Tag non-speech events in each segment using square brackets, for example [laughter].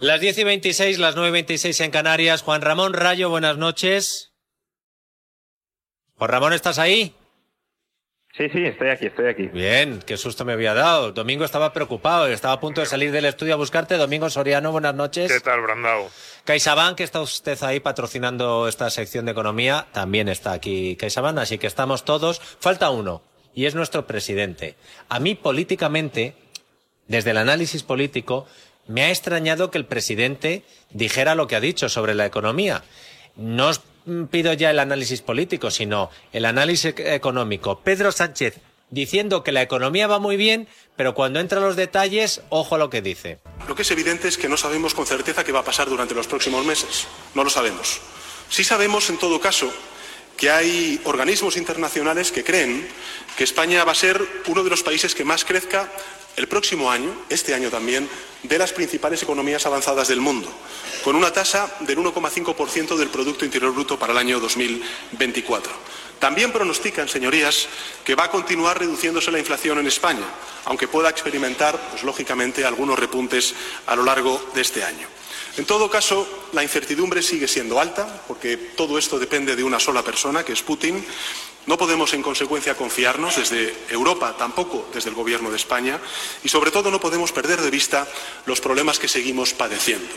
Las 10 y 26, las 9 y 26 en Canarias. Juan Ramón Rayo, buenas noches. Juan Ramón, ¿estás ahí? Sí, sí, estoy aquí, estoy aquí. Bien, qué susto me había dado. Domingo estaba preocupado, estaba a punto de salir del estudio a buscarte. Domingo Soriano, buenas noches. ¿Qué tal, Brandao? CaixaBank, que está usted ahí patrocinando esta sección de economía, también está aquí CaixaBank, así que estamos todos. Falta uno, y es nuestro presidente. A mí, políticamente, desde el análisis político, me ha extrañado que el presidente dijera lo que ha dicho sobre la economía. No os pido ya el análisis político, sino el análisis económico. Pedro Sánchez diciendo que la economía va muy bien, pero cuando entra los detalles, ojo a lo que dice. Lo que es evidente es que no sabemos con certeza qué va a pasar durante los próximos meses. No lo sabemos. Sí sabemos, en todo caso, que hay organismos internacionales que creen que España va a ser uno de los países que más crezca el próximo año, este año también, de las principales economías avanzadas del mundo, con una tasa del 1,5% del Producto Interior Bruto para el año 2024. También pronostican, señorías, que va a continuar reduciéndose la inflación en España, aunque pueda experimentar, pues, lógicamente, algunos repuntes a lo largo de este año. En todo caso, la incertidumbre sigue siendo alta, porque todo esto depende de una sola persona, que es Putin. No podemos, en consecuencia, confiarnos desde Europa, tampoco desde el Gobierno de España, y sobre todo no podemos perder de vista los problemas que seguimos padeciendo.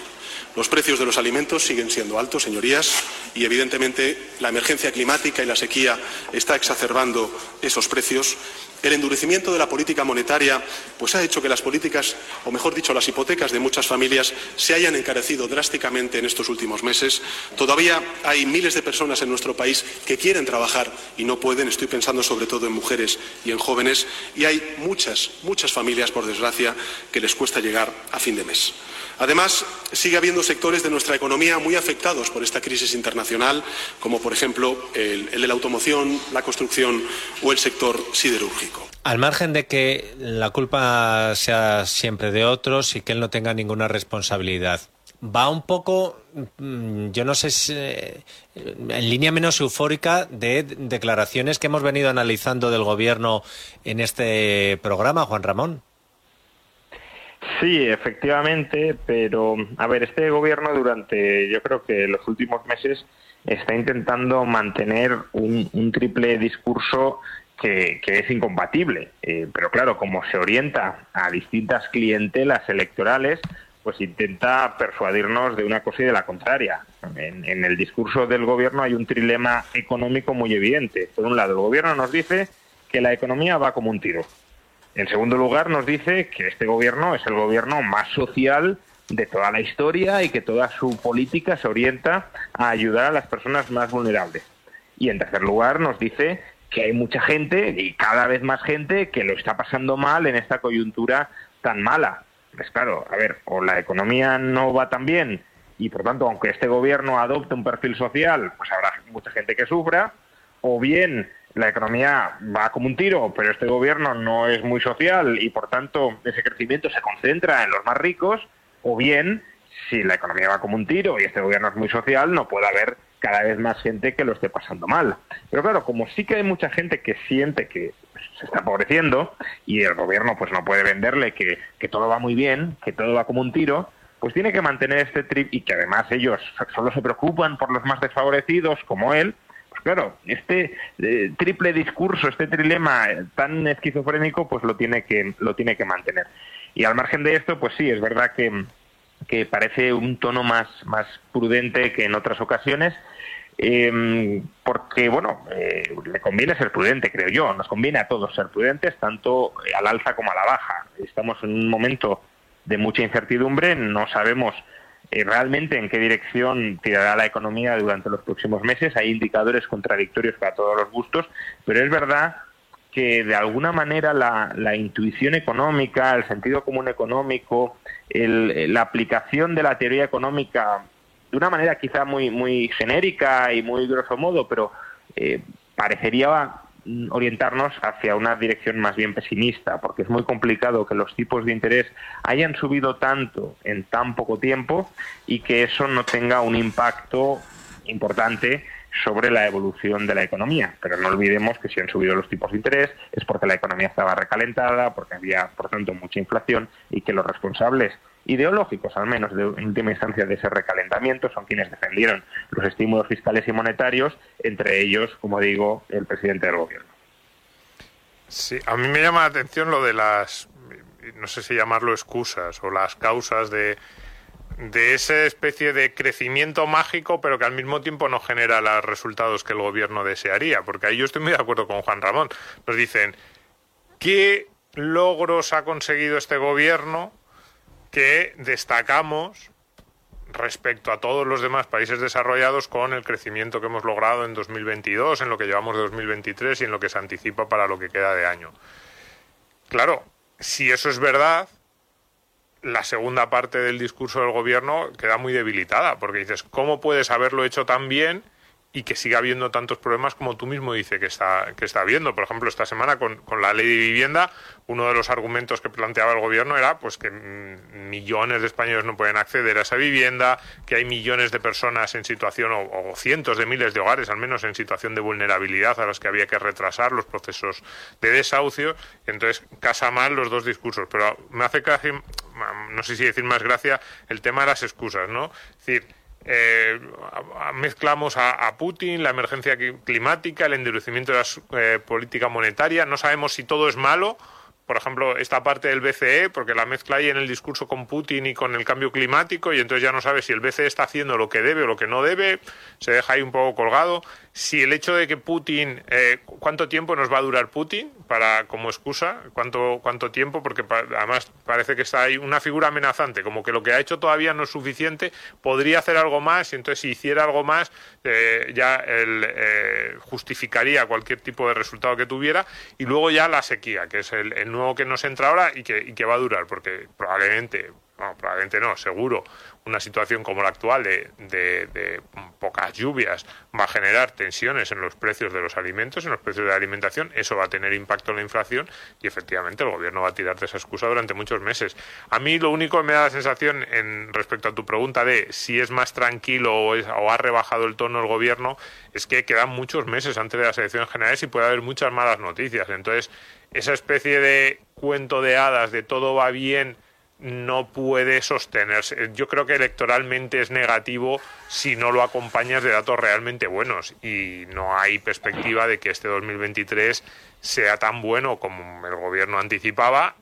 Los precios de los alimentos siguen siendo altos, señorías, y evidentemente la emergencia climática y la sequía está exacerbando esos precios. El endurecimiento de la política monetaria pues ha hecho que las políticas, o mejor dicho, las hipotecas de muchas familias se hayan encarecido drásticamente en estos últimos meses. Todavía hay miles de personas en nuestro país que quieren trabajar y no pueden. Estoy pensando sobre todo en mujeres y en jóvenes. Y hay muchas, muchas familias, por desgracia, que les cuesta llegar a fin de mes. Además, sigue habiendo sectores de nuestra economía muy afectados por esta crisis internacional, como por ejemplo el, el de la automoción, la construcción o el sector siderúrgico. Al margen de que la culpa sea siempre de otros y que él no tenga ninguna responsabilidad, va un poco, mm, yo no sé si, eh, en línea menos eufórica de declaraciones que hemos venido analizando del gobierno en este programa, Juan Ramón. Sí, efectivamente, pero a ver, este gobierno durante yo creo que los últimos meses está intentando mantener un, un triple discurso que, es incompatible. Eh, pero claro, como se orienta a distintas clientelas electorales, pues intenta persuadirnos de una cosa y de la contraria. En, en el discurso del gobierno hay un trilema económico muy evidente. Por un lado, el gobierno nos dice que la economía va como un tiro. En segundo lugar, nos dice que este gobierno es el gobierno más social de toda la historia y que toda su política se orienta a ayudar a las personas más vulnerables. Y en tercer lugar, nos dice que hay mucha gente y cada vez más gente que lo está pasando mal en esta coyuntura tan mala. Pues claro, a ver, o la economía no va tan bien y por tanto, aunque este gobierno adopte un perfil social, pues habrá mucha gente que sufra, o bien la economía va como un tiro, pero este gobierno no es muy social y por tanto ese crecimiento se concentra en los más ricos, o bien si la economía va como un tiro y este gobierno es muy social, no puede haber cada vez más gente que lo esté pasando mal. Pero claro, como sí que hay mucha gente que siente que se está empobreciendo y el gobierno pues no puede venderle que, que todo va muy bien, que todo va como un tiro, pues tiene que mantener este trip y que además ellos solo se preocupan por los más desfavorecidos como él, pues claro, este eh, triple discurso, este trilema tan esquizofrénico, pues lo tiene que lo tiene que mantener. Y al margen de esto, pues sí, es verdad que, que parece un tono más, más prudente que en otras ocasiones, eh, porque, bueno, eh, le conviene ser prudente, creo yo. Nos conviene a todos ser prudentes, tanto al alza como a la baja. Estamos en un momento de mucha incertidumbre, no sabemos eh, realmente en qué dirección tirará la economía durante los próximos meses. Hay indicadores contradictorios para todos los gustos, pero es verdad que de alguna manera la, intuición económica, el sentido común económico, la aplicación de la teoría económica de una manera quizá muy, muy genérica y muy grosso modo, pero eh, parecería orientarnos hacia una dirección más bien pesimista, porque es muy complicado que los tipos de interés hayan subido tanto en tan poco tiempo y que eso no tenga un impacto importante sobre la evolución de la economía. Pero no olvidemos que si han subido los tipos de interés es porque la economía estaba recalentada, porque había, por tanto, mucha inflación y que los responsables ideológicos, al menos de última instancia, de ese recalentamiento, son quienes defendieron los estímulos fiscales y monetarios, entre ellos, como digo, el presidente del gobierno. Sí, a mí me llama la atención lo de las, no sé si llamarlo excusas o las causas de de esa especie de crecimiento mágico, pero que al mismo tiempo no genera los resultados que el gobierno desearía. Porque ahí yo estoy muy de acuerdo con Juan Ramón. Nos dicen, ¿qué logros ha conseguido este gobierno que destacamos respecto a todos los demás países desarrollados con el crecimiento que hemos logrado en 2022, en lo que llevamos de 2023 y en lo que se anticipa para lo que queda de año? Claro, si eso es verdad, la segunda parte del discurso del gobierno queda muy debilitada, porque dices, ¿cómo puedes haberlo hecho tan bien y que siga habiendo tantos problemas como tú mismo dices que está, que está habiendo. Por ejemplo, esta semana con, con, la ley de vivienda, uno de los argumentos que planteaba el gobierno era pues que millones de españoles no pueden acceder a esa vivienda, que hay millones de personas en situación, o, cientos de miles de hogares al menos en situación de vulnerabilidad a los que había que retrasar los procesos de desahucio. Entonces, casa mal los dos discursos. Pero me hace casi, no sé si decir más gracia, el tema de las excusas, ¿no? Es decir, eh, mezclamos a, Putin, la emergencia climática, el endurecimiento de la eh, política monetaria. No sabemos si todo es malo por ejemplo, esta parte del BCE, porque la mezcla ahí en el discurso con Putin y con el cambio climático, y entonces ya no sabe si el BCE está haciendo lo que debe o lo que no debe, se deja ahí un poco colgado. Si el hecho de que Putin, eh, ¿cuánto tiempo nos va a durar Putin para como excusa? ¿Cuánto, cuánto tiempo? Porque además parece que está ahí una figura amenazante, como que lo que ha hecho todavía no es suficiente, podría hacer algo más, y entonces si hiciera algo más, eh, ya él eh, justificaría cualquier tipo de resultado que tuviera, y luego ya la sequía, que es el, el nuevo que nos entra ahora y que, y que va a durar, porque probablemente, no, probablemente no, seguro, una situación como la actual de, de, pocas lluvias va a generar tensiones en los precios de los alimentos, en los precios de la alimentación, eso va a tener impacto en la inflación y efectivamente el gobierno va a tirar de esa excusa durante muchos meses. A mí lo único que me da la sensación en respecto a tu pregunta de si es más tranquilo o, o ha rebajado el tono el gobierno es que quedan muchos meses antes de las elecciones generales y puede haber muchas malas noticias. Entonces, esa especie de cuento de hadas de todo va bien no puede sostenerse. Yo creo que electoralmente es negativo si no lo acompañas de datos realmente buenos y no hay perspectiva de que este 2023 sea tan bueno como el gobierno anticipaba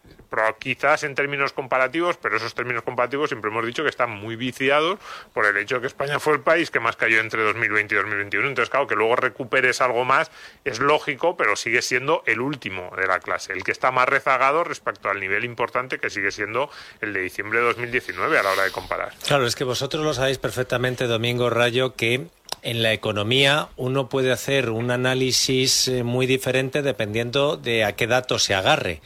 quizás en términos comparativos, pero esos términos comparativos siempre hemos dicho que están muy viciados por el hecho de que España fue el país que más cayó entre 2020 y 2021. Entonces, claro, que luego recuperes algo más es lógico, pero sigue siendo el último de la clase, el que está más rezagado respecto al nivel importante que sigue siendo el de diciembre de 2019 a la hora de comparar. Claro, es que vosotros lo sabéis perfectamente, Domingo Rayo, que en la economía uno puede hacer un análisis eh, muy diferente dependiendo de a qué datos se agarre.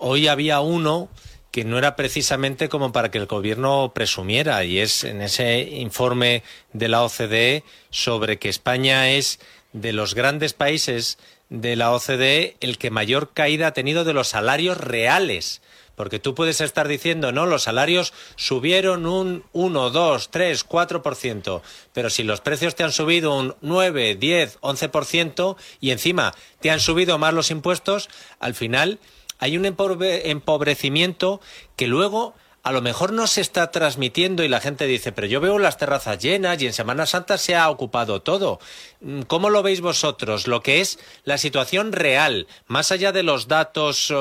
Hoy había uno que no era precisamente como para que el gobierno presumiera, y es en ese informe de la OCDE sobre que España es de los grandes países de la OCDE el que mayor caída ha tenido de los salarios reales. Porque tú puedes estar diciendo, no, los salarios subieron un 1, 2, 3, 4%, pero si los precios te han subido un 9, 10, 11% y encima te han subido más los impuestos, al final hay un empobrecimiento que luego a lo mejor no se está transmitiendo y la gente dice, pero yo veo las terrazas llenas y en Semana Santa se ha ocupado todo. Mm, ¿Cómo lo veis vosotros? Lo que es la situación real, más allá de los datos,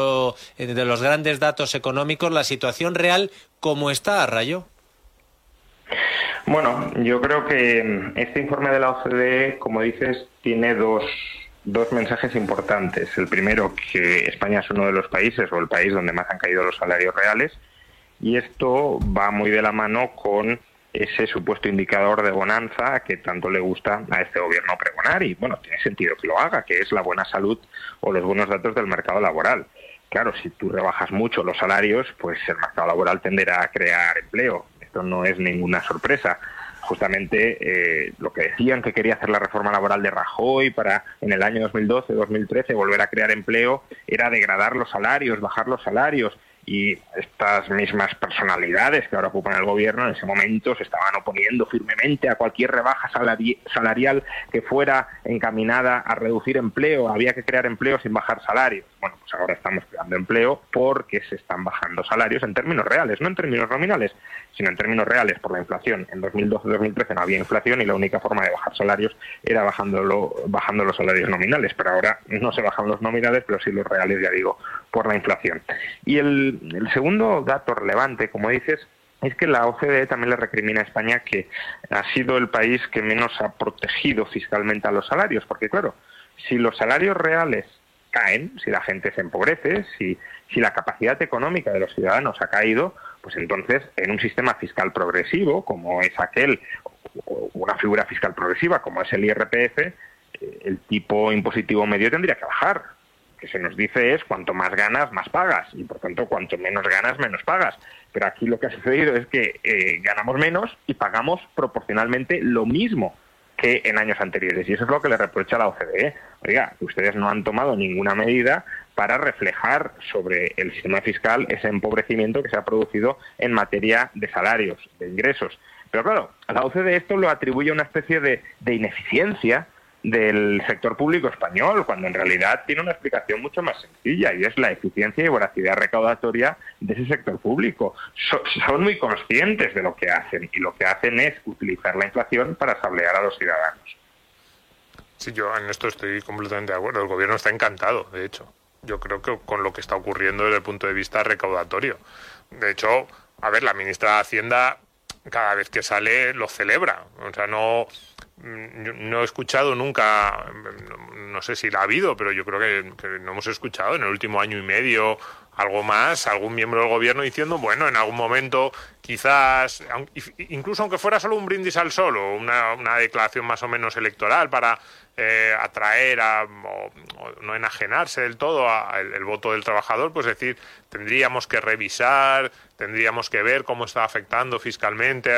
eh, de los grandes datos económicos, la situación real, ¿cómo está, Rayo? Bueno, yo creo que este informe de la OCDE, como dices, tiene dos, dos mensajes importantes. El primero, que España es uno de los países o el país donde más han caído los salarios reales. Y esto va muy de la mano con ese supuesto indicador de bonanza que tanto le gusta a este gobierno pregonar y bueno, tiene sentido que lo haga, que es la buena salud o los buenos datos del mercado laboral. Claro, si tú rebajas mucho los salarios, pues el mercado laboral tenderá a crear empleo. Esto no es ninguna sorpresa justamente eh, lo que decían que quería hacer la reforma laboral de Rajoy para en el año 2012-2013 volver a crear empleo era degradar los salarios, bajar los salarios y estas mismas personalidades que ahora ocupan el gobierno en ese momento se estaban oponiendo firmemente a cualquier rebaja salarial que fuera encaminada a reducir empleo, había que crear empleo sin bajar salarios. Bueno, pues ahora estamos creando empleo porque se están bajando salarios en términos reales, no en términos nominales, sino en términos reales por la inflación. En 2012-2013 no había inflación y la única forma de bajar salarios era bajándolo, bajando los salarios nominales, pero ahora no se bajan los nominales, pero sí los reales, ya digo, por la inflación. Y el, segundo dato relevante, como dices, es que la OCDE también le recrimina a España que ha sido el país que menos ha protegido fiscalmente a los salarios, porque claro, si los salarios reales caen, si la gente se empobrece, si, si la capacidad económica de los ciudadanos ha caído, pues entonces en un sistema fiscal progresivo, como es aquel, o una figura fiscal progresiva como es el IRPF, eh, el tipo impositivo medio tendría que bajar que se nos dice es cuanto más ganas, más pagas, y por tanto cuanto menos ganas, menos pagas. Pero aquí lo que ha sucedido es que eh, ganamos menos y pagamos proporcionalmente lo mismo que en años anteriores. Y eso es lo que le reprocha la OCDE. Oiga, ustedes no han tomado ninguna medida para reflejar sobre el sistema fiscal ese empobrecimiento que se ha producido en materia de salarios, de ingresos. Pero claro, la OCDE esto lo atribuye a una especie de, de ineficiencia del sector público español, cuando en realidad tiene una explicación mucho más sencilla y es la eficiencia y voracidad recaudatoria de ese sector público. son muy conscientes de lo que hacen y lo que hacen es utilizar la inflación para sablear a los ciudadanos. Sí, yo en esto estoy completamente de acuerdo. El gobierno está encantado, de hecho. Yo creo que con lo que está ocurriendo desde el punto de vista recaudatorio. De hecho, a ver, la ministra de Hacienda cada vez que sale lo celebra. O sea, no, no he escuchado nunca, no sé si la ha habido, pero yo creo que, no hemos escuchado en el último año y medio algo más, algún miembro del gobierno diciendo, bueno, en algún momento quizás, incluso aunque fuera solo un brindis al sol o una, declaración más o menos electoral para eh, atraer a, o, no enajenarse del todo al el voto del trabajador, pues decir, tendríamos que revisar, tendríamos que ver cómo está afectando fiscalmente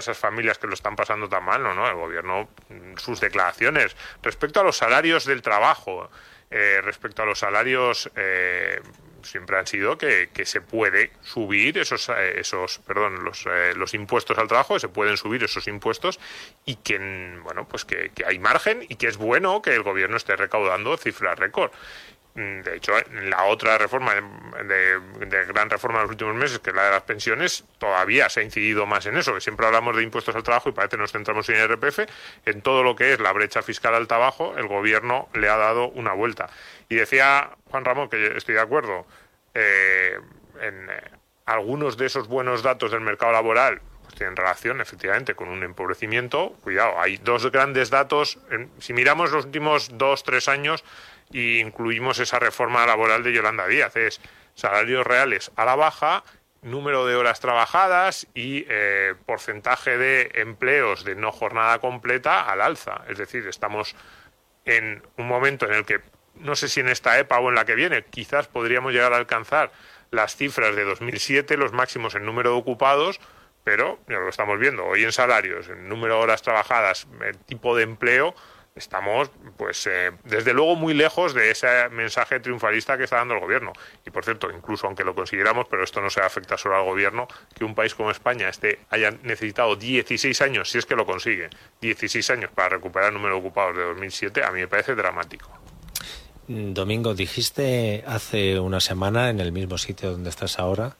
esas familias que lo están pasando tan mal, ¿no? El gobierno, mm, sus declaraciones respecto a los salarios del trabajo, eh, respecto a los salarios eh, siempre han sido que, se puede subir esos, eh, esos perdón, los, los, impuestos al trabajo, se pueden subir esos impuestos y que, bueno, pues que, que, hay margen y que es bueno que el gobierno esté recaudando cifras récord. De hecho, en la otra reforma de, gran reforma de los últimos meses, que es la de las pensiones, todavía se ha incidido más en eso, que siempre hablamos de impuestos al trabajo y parece que nos centramos en IRPF. En todo lo que es la brecha fiscal al trabajo, el gobierno le ha dado una vuelta. Y decía Juan Ramón, que estoy de acuerdo, eh, en eh, algunos de esos buenos datos del mercado laboral pues tienen relación efectivamente con un empobrecimiento. Cuidado, hay dos grandes datos. si miramos los últimos dos, tres años, y incluimos esa reforma laboral de Yolanda Díaz. Es salarios reales a la baja, número de horas trabajadas y eh, porcentaje de empleos de no jornada completa al alza. Es decir, estamos en un momento en el que, no sé si en esta EPA o en la que viene, quizás podríamos llegar a alcanzar las cifras de 2007, los máximos en número de ocupados, pero ya lo estamos viendo hoy en salarios, en número de horas trabajadas, el tipo de empleo, estamos, pues, eh, desde luego muy lejos de ese mensaje triunfalista que está dando el gobierno. Y por cierto, incluso aunque lo consideramos, pero esto no se afecta solo al gobierno, que un país como España esté, haya necesitado 16 años, si es que lo consigue, 16 años para recuperar el número de ocupados de 2007, a mí me parece dramático. Domingo, dijiste hace una semana en el mismo sitio donde estás ahora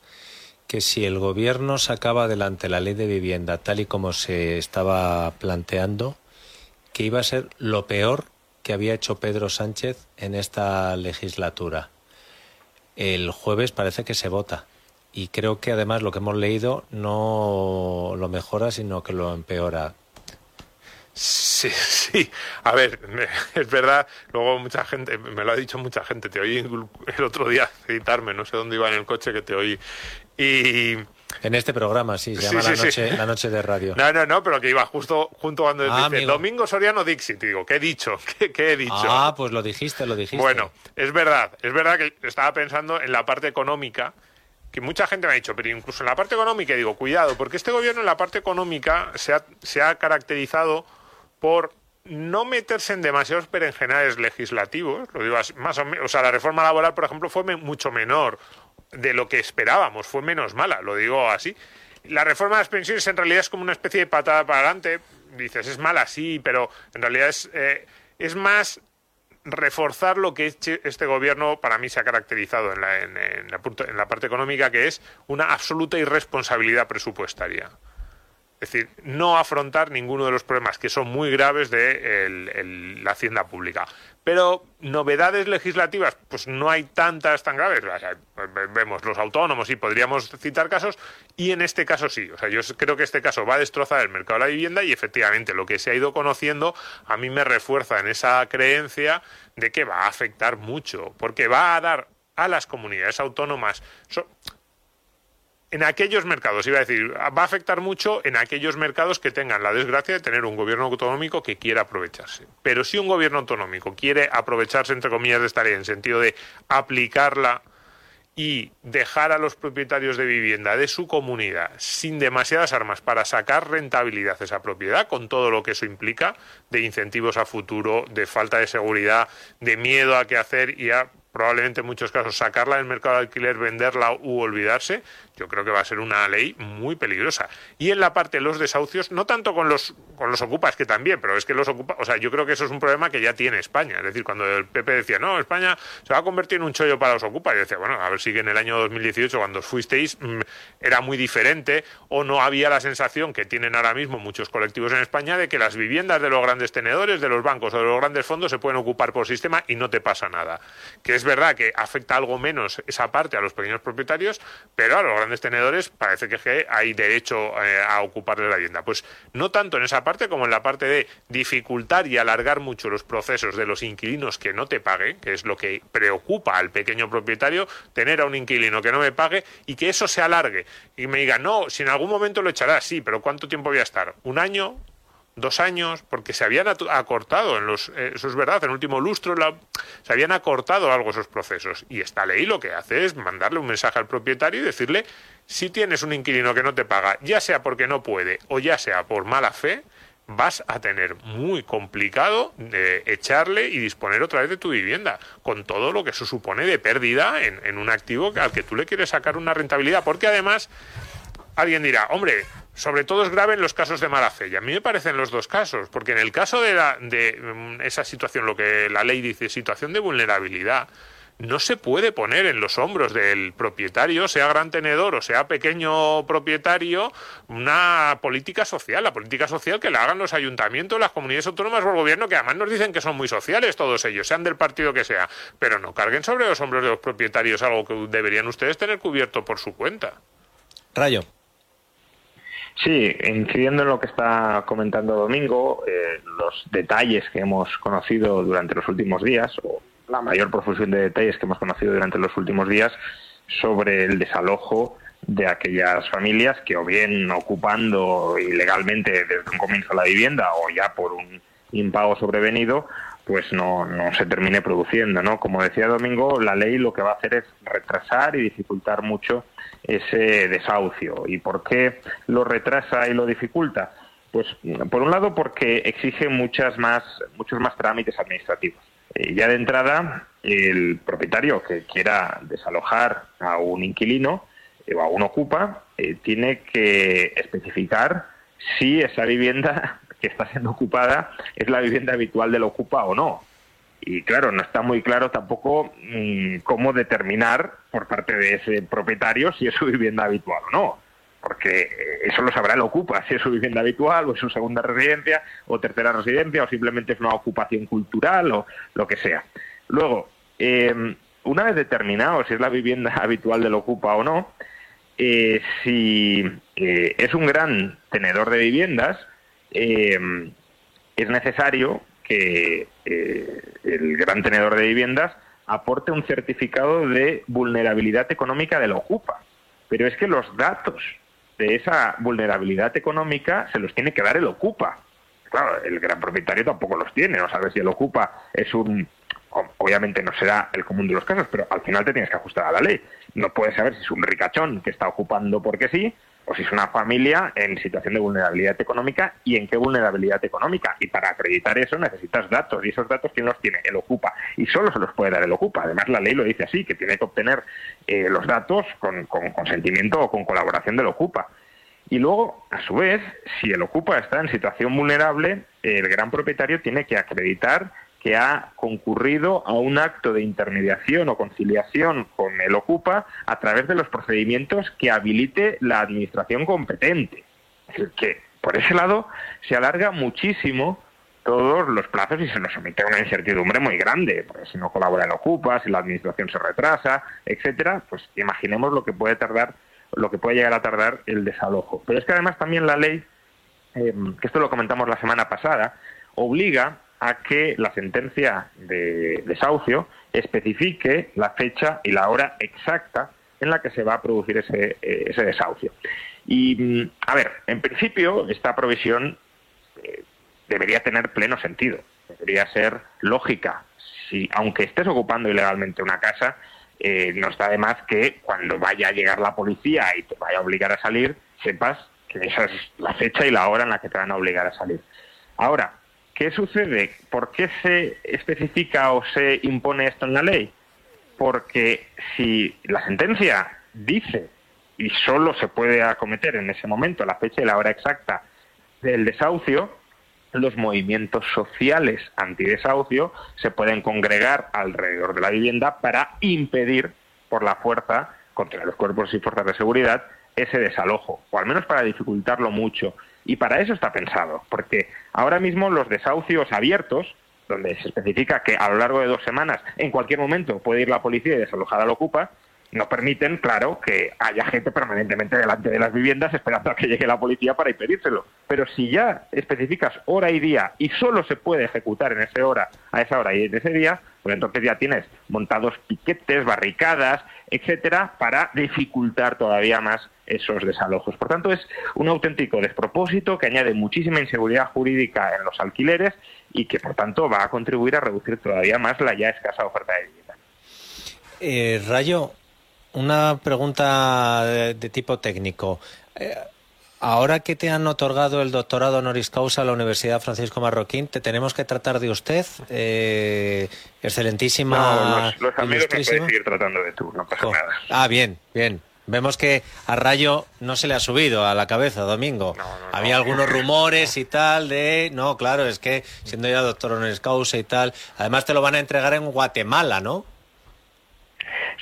que si el gobierno sacaba adelante la ley de vivienda tal y como se estaba planteando, que iba a ser lo peor que había hecho Pedro Sánchez en esta legislatura. El jueves parece que se vota y creo que además lo que hemos leído no lo mejora, sino que lo empeora. Sí, [laughs] sí. A ver, [laughs] es verdad, luego mucha gente, me lo ha dicho mucha gente, te oí el otro día citarme, no sé dónde iba en el coche que te oí. Y, en este programa, sí, se llama la, noche, la, noche, de radio. No, no, no, pero que iba justo junto cuando ah, dice Domingo Soriano Dixit. digo, ¿qué he dicho? [laughs] ¿Qué, he dicho? Ah, pues lo dijiste, lo dijiste. Bueno, es verdad, es verdad que estaba pensando en la parte económica, que mucha gente me ha dicho, pero incluso en la parte económica, digo, cuidado, porque este gobierno en la parte económica se ha, se ha caracterizado por no meterse en demasiados perengenales legislativos, lo digo más o menos, o sea, la reforma laboral, por ejemplo, fue mucho menor de lo que esperábamos, fue menos mala, lo digo así. La reforma de las pensiones en realidad es como una especie de patada para adelante, dices, es mala, sí, pero en realidad es, eh, es más reforzar lo que este gobierno para mí se ha caracterizado en la, en la parte económica, que es una absoluta irresponsabilidad presupuestaria. Es decir, no afrontar ninguno de los problemas que son muy graves de la hacienda pública. Pero novedades legislativas, pues no hay tantas tan graves. vemos los autónomos y podríamos citar casos, y en este caso sí. O sea, yo creo que este caso va a destrozar el mercado de la vivienda y efectivamente lo que se ha ido conociendo a mí me refuerza en esa creencia de que va a afectar mucho, porque va a dar a las comunidades autónomas en aquellos mercados, iba a decir, va a afectar mucho en aquellos mercados que tengan la desgracia de tener un gobierno autonómico que quiera aprovecharse. Pero si un gobierno autonómico quiere aprovecharse, entre comillas, de esta ley, en sentido de aplicarla y dejar a los propietarios de vivienda de su comunidad sin demasiadas armas para sacar rentabilidad esa propiedad, con todo lo que eso implica, de incentivos a futuro, de falta de seguridad, de miedo a qué hacer y a probablemente en muchos casos sacarla del mercado de alquiler, venderla u olvidarse, yo creo que va a ser una ley muy peligrosa. Y en la parte de los desahucios, no tanto con los, con los ocupas, que también, pero es que los ocupas, o sea, yo creo que eso es un problema que ya tiene España. Es decir, cuando el PP decía, no, España se va a convertir en un chollo para los ocupas, yo decía, bueno, a ver si en el año 2018, cuando fuisteis, mm, era muy diferente o no había la sensación que tienen ahora mismo muchos colectivos en España de que las viviendas de los grandes tenedores, de los bancos o de los grandes fondos se pueden ocupar por sistema y no te pasa nada. Que es verdad que afecta algo menos esa parte a los pequeños propietarios, pero a los grandes tenedores parece que hay derecho eh, a ocuparle la vivienda. Pues no tanto en esa parte como en la parte de dificultar y alargar mucho los procesos de los inquilinos que no te paguen, que es lo que preocupa al pequeño propietario, tener a un inquilino que no me pague y que eso se alargue y me diga, no, si en algún momento lo echará, sí, pero ¿cuánto tiempo voy a estar? ¿Un año? Dos años, porque se habían acortado, en eh, eso es verdad, en el último lustro se habían acortado algo esos procesos. Y esta ley lo que hace es mandarle un mensaje al propietario y decirle, si tienes un inquilino que no te paga, ya sea porque no puede o ya sea por mala fe, vas a tener muy complicado echarle y disponer otra vez de tu vivienda, con todo lo que eso supone de pérdida en, en un activo al que tú le quieres sacar una rentabilidad, porque además alguien dirá, hombre, sobre todo es grave en los casos de mala fe. Y a mí me parecen los dos casos, porque en el caso de, de mm, esa situación, lo que la ley dice, situación de vulnerabilidad, no se puede poner en los hombros del propietario, sea gran tenedor o sea pequeño propietario, una política social, la política social que la hagan los ayuntamientos, las comunidades autónomas o el gobierno, que además nos dicen que son muy sociales todos ellos, sean del partido que sea, pero no carguen sobre los hombros de los propietarios algo que deberían ustedes tener cubierto por su cuenta. Rayo. Sí, incidiendo en lo que está comentando Domingo, eh, los detalles que hemos conocido durante los últimos días, o la mayor profusión de detalles que hemos conocido durante los últimos días sobre el desalojo de aquellas familias que o bien ocupando ilegalmente desde un comienzo la vivienda o ya por un impago sobrevenido, pues no, no se termine produciendo, ¿no? Como decía Domingo, la ley lo que va a hacer es retrasar y dificultar mucho ese desahucio. ¿Y por qué lo retrasa y lo dificulta? Pues por un lado porque exige muchas más, muchos más trámites administrativos. Eh, ya de entrada, el propietario que quiera desalojar a un inquilino eh, o a un ocupa eh, tiene que especificar si esa vivienda [laughs] que está siendo ocupada es la vivienda habitual del ocupa o no. Y claro, no está muy claro tampoco mm, cómo determinar por parte de ese propietario si es su vivienda habitual o no. Porque eh, eso lo sabrá el ocupa, si es su vivienda habitual o es su segunda residencia o tercera residencia o simplemente es una ocupación cultural o lo que sea. Luego, em, una vez determinado si es la vivienda [laughs] habitual del ocupa o no, eh, si eh, es un gran tenedor de viviendas, em, es necesario que eh, el gran tenedor de viviendas aporte un certificado de vulnerabilidad económica del ocupa. Pero es que los datos de esa vulnerabilidad económica se los tiene que dar el ocupa. Claro, el gran propietario tampoco los tiene, no sabe si el ocupa es un... Obviamente no será el común de los casos, pero al final te tienes que ajustar a la ley. No puedes saber si es un ricachón que está ocupando porque sí o si es una familia en situación de vulnerabilidad económica y en qué vulnerabilidad económica. Y para acreditar eso necesitas datos y esos datos quién los tiene, el ocupa. Y solo se los puede dar el ocupa. Además la ley lo dice así, que tiene que obtener eh, los datos con, con consentimiento o con colaboración del ocupa. Y luego, a su vez, si el ocupa está en situación vulnerable, el gran propietario tiene que acreditar que ha concurrido a un acto de intermediación o conciliación con el ocupa a través de los procedimientos que habilite la administración competente. Es decir, que por ese lado se alarga muchísimo todos los plazos y se nos somete a una incertidumbre muy grande, porque si no colabora el ocupa, si la administración se retrasa, etcétera, pues imaginemos lo que puede tardar, lo que puede llegar a tardar el desalojo. Pero es que además también la ley, eh, que esto lo comentamos la semana pasada, obliga a que la sentencia de desahucio especifique la fecha y la hora exacta en la que se va a producir ese, eh, ese desahucio. Y, mm, a ver, en principio esta provisión eh, debería tener pleno sentido, debería ser lógica. Si, aunque estés ocupando ilegalmente una casa, eh, no está de más que cuando vaya a llegar la policía y te vaya a obligar a salir, sepas que esa es la fecha y la hora en la que te van a obligar a salir. Ahora, ¿Qué sucede? ¿Por qué se especifica o se impone esto en la ley? Porque si la sentencia dice y solo se puede acometer en ese momento la fecha y la hora exacta del desahucio, los movimientos sociales antidesahucio se pueden congregar alrededor de la vivienda para impedir por la fuerza contra los cuerpos y fuerzas de seguridad ese desalojo, o al menos para dificultarlo mucho. Y para eso está pensado, porque ahora mismo los desahucios abiertos, donde se especifica que a lo largo de dos semanas, en cualquier momento, puede ir la policía y desalojar al ocupa, no permiten, claro, que haya gente permanentemente delante de las viviendas esperando a que llegue la policía para impedírselo. Pero si ya especificas hora y día y solo se puede ejecutar en esa hora, a esa hora y en ese día, pues entonces ya tienes montados piquetes, barricadas, etcétera, para dificultar todavía más esos desalojos. Por tanto, es un auténtico despropósito que añade muchísima inseguridad jurídica en los alquileres y que, por tanto, va a contribuir a reducir todavía más la ya escasa oferta de vivienda. Eh, Rayo, una pregunta de, tipo técnico. Eh, ahora que te han otorgado el doctorado honoris causa a la Universidad Francisco Marroquín, ¿te tenemos que tratar de usted? Eh, excelentísima. No, los, amigos me pueden seguir tratando de tú, no pasa nada. Ah, bien, bien. Vemos que a Rayo no se le ha subido a la cabeza, Domingo. Había algunos rumores y tal de... No, claro, es que siendo ya doctor honoris causa y tal... Además te lo van a entregar en Guatemala, ¿no?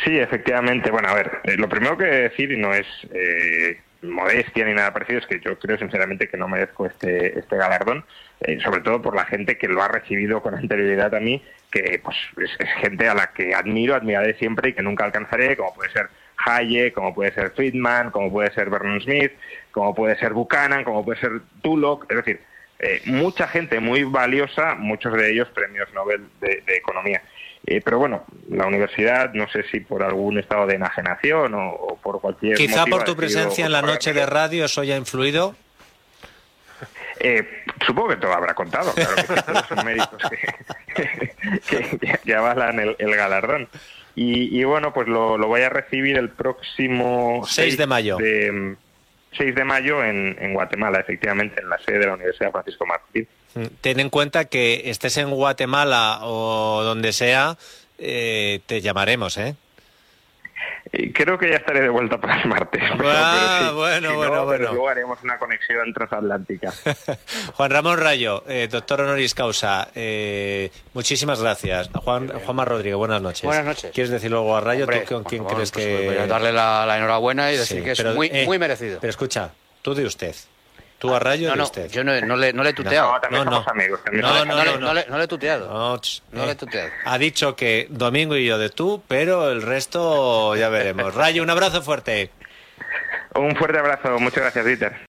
Sí, efectivamente. Bueno, a ver, eh, lo primero que decir, y no es eh, modestia ni nada parecido, es que yo creo sinceramente que no merezco este, este galardón, eh, sobre todo por la gente que lo ha recibido con anterioridad a mí, que pues es, gente a la que admiro, admiraré siempre y que nunca alcanzaré, como puede ser Hayek, como puede ser Friedman, como puede ser Vernon Smith, como puede ser Buchanan, como puede ser Tullock, es decir, mucha gente muy valiosa, muchos de ellos premios Nobel de Economía. Eh, pero bueno, la universidad, no sé si por algún estado de enajenación o, por cualquier. Quizá por tu presencia en la noche de radio eso haya influido. Eh, supongo que todo habrá contado, claro que todos son méritos que, [laughs] avalan el, galardón. Y, bueno, pues lo, voy a recibir el próximo 6 de mayo. 6 de mayo en, Guatemala, efectivamente, en la sede de la Universidad Francisco Martín. Ten en cuenta que estés en Guatemala o donde sea, eh, te llamaremos, ¿eh? Creo que ya estaré de vuelta para el martes. Ah, bueno, bueno, bueno. Luego haremos una conexión transatlántica. [laughs] Juan Ramón Rayo, eh, doctor honoris causa, eh, muchísimas gracias. Juan, Juanma Rodríguez, buenas noches. Buenas noches. ¿Quieres decir luego a Rayo? ¿Tú con quién crees pues, que...? Voy a darle la, enhorabuena y decir que es muy, muy merecido. Pero escucha, tú de usted. Tú a Rayo no, de usted. Yo no, no, le, no le he tuteado. No, no, no. Amigos, no, no, no, no, le, no le he tuteado. No, le he eh, tuteado. Ha dicho que Domingo y yo de tú, pero el resto ya veremos. Rayo, un abrazo fuerte. Un fuerte abrazo. Muchas gracias, Dieter.